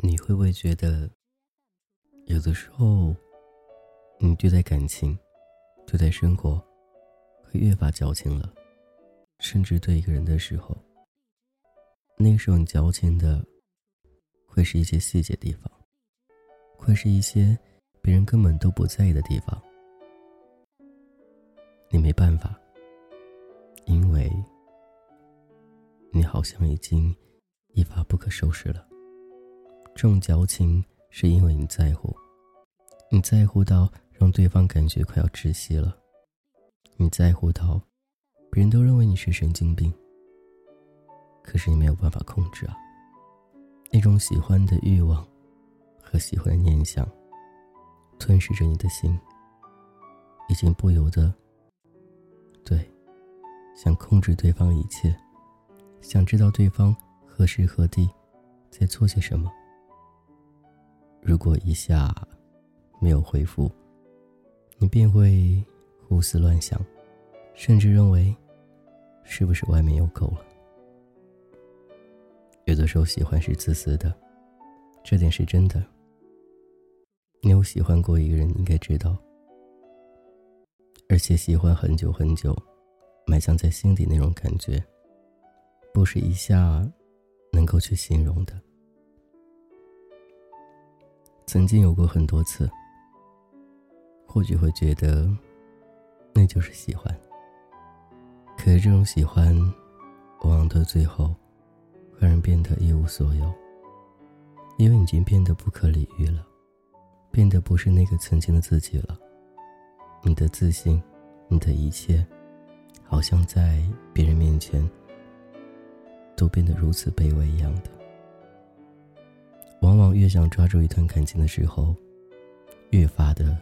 你会不会觉得，有的时候，你对待感情、对待生活，会越发矫情了？甚至对一个人的时候，那个时候你矫情的，会是一些细节地方，会是一些别人根本都不在意的地方。你没办法，因为你好像已经一发不可收拾了。这种矫情是因为你在乎，你在乎到让对方感觉快要窒息了，你在乎到别人都认为你是神经病。可是你没有办法控制啊，那种喜欢的欲望和喜欢的念想，吞噬着你的心，已经不由得，对，想控制对方一切，想知道对方何时何地在做些什么。如果一下没有回复，你便会胡思乱想，甚至认为是不是外面有狗了。有的时候喜欢是自私的，这点是真的。你有喜欢过一个人，应该知道，而且喜欢很久很久，埋藏在心底那种感觉，不是一下能够去形容的。曾经有过很多次，或许会觉得那就是喜欢。可是这种喜欢，往往到最后，会让人变得一无所有，因为已经变得不可理喻了，变得不是那个曾经的自己了。你的自信，你的一切，好像在别人面前，都变得如此卑微一样的。往往越想抓住一段感情的时候，越发的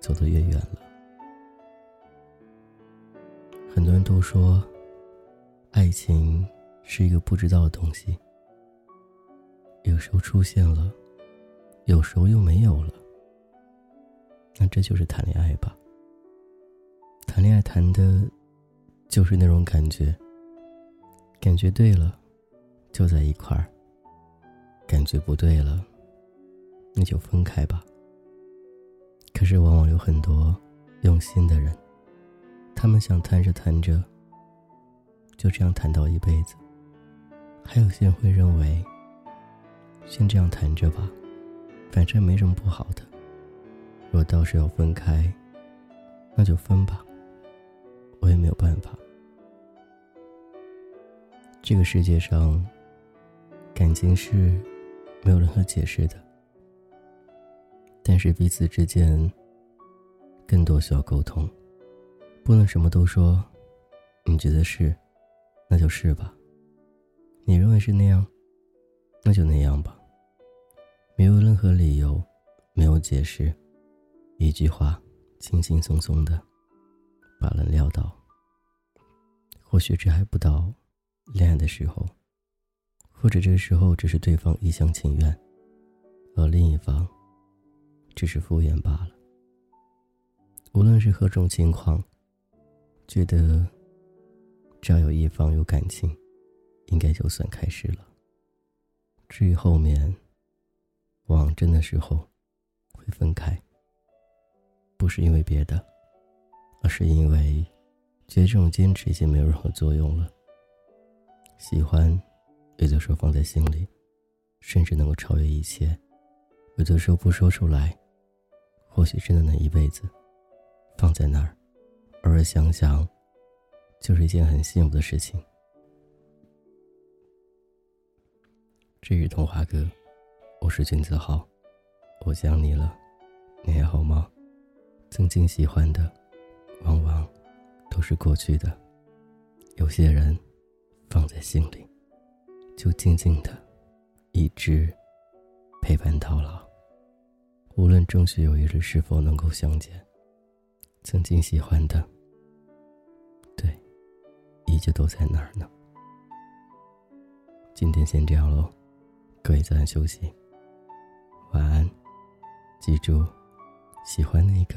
走得越远了。很多人都说，爱情是一个不知道的东西，有时候出现了，有时候又没有了。那这就是谈恋爱吧。谈恋爱谈的，就是那种感觉。感觉对了，就在一块儿。感觉不对了，那就分开吧。可是往往有很多用心的人，他们想谈着谈着，就这样谈到一辈子。还有些人会认为，先这样谈着吧，反正没什么不好的。若到时要分开，那就分吧，我也没有办法。这个世界上，感情是。没有任何解释的，但是彼此之间更多需要沟通，不能什么都说。你觉得是，那就是吧。你认为是那样，那就那样吧。没有任何理由，没有解释，一句话，轻轻松松的把人撂倒。或许这还不到恋爱的时候。或者这时候只是对方一厢情愿，而另一方只是敷衍罢了。无论是何种情况，觉得只要有一方有感情，应该就算开始了。至于后面，往真的时候会分开，不是因为别的，而是因为觉得这种坚持已经没有任何作用了。喜欢。有的时候放在心里，甚至能够超越一切；有的时候不说出来，或许真的能一辈子放在那儿。偶尔想想，就是一件很幸福的事情。至于童话哥，我是君子豪，我想你了，你还好吗？曾经喜欢的，往往都是过去的。有些人，放在心里。就静静的，一直陪伴到老。无论终须有一日是否能够相见，曾经喜欢的，对，依旧都在那儿呢。今天先这样喽，各位早点休息，晚安。记住，喜欢那个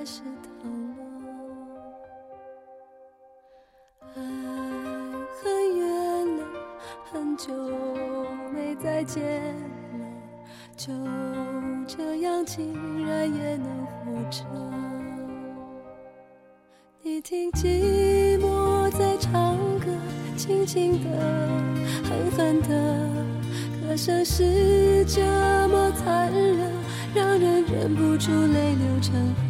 开始疼了，爱很远了，很久没再见了，就这样竟然也能活着。你听寂寞在唱歌，轻轻的，狠狠的，歌声是这么残忍。让人忍不住泪流成河。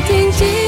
会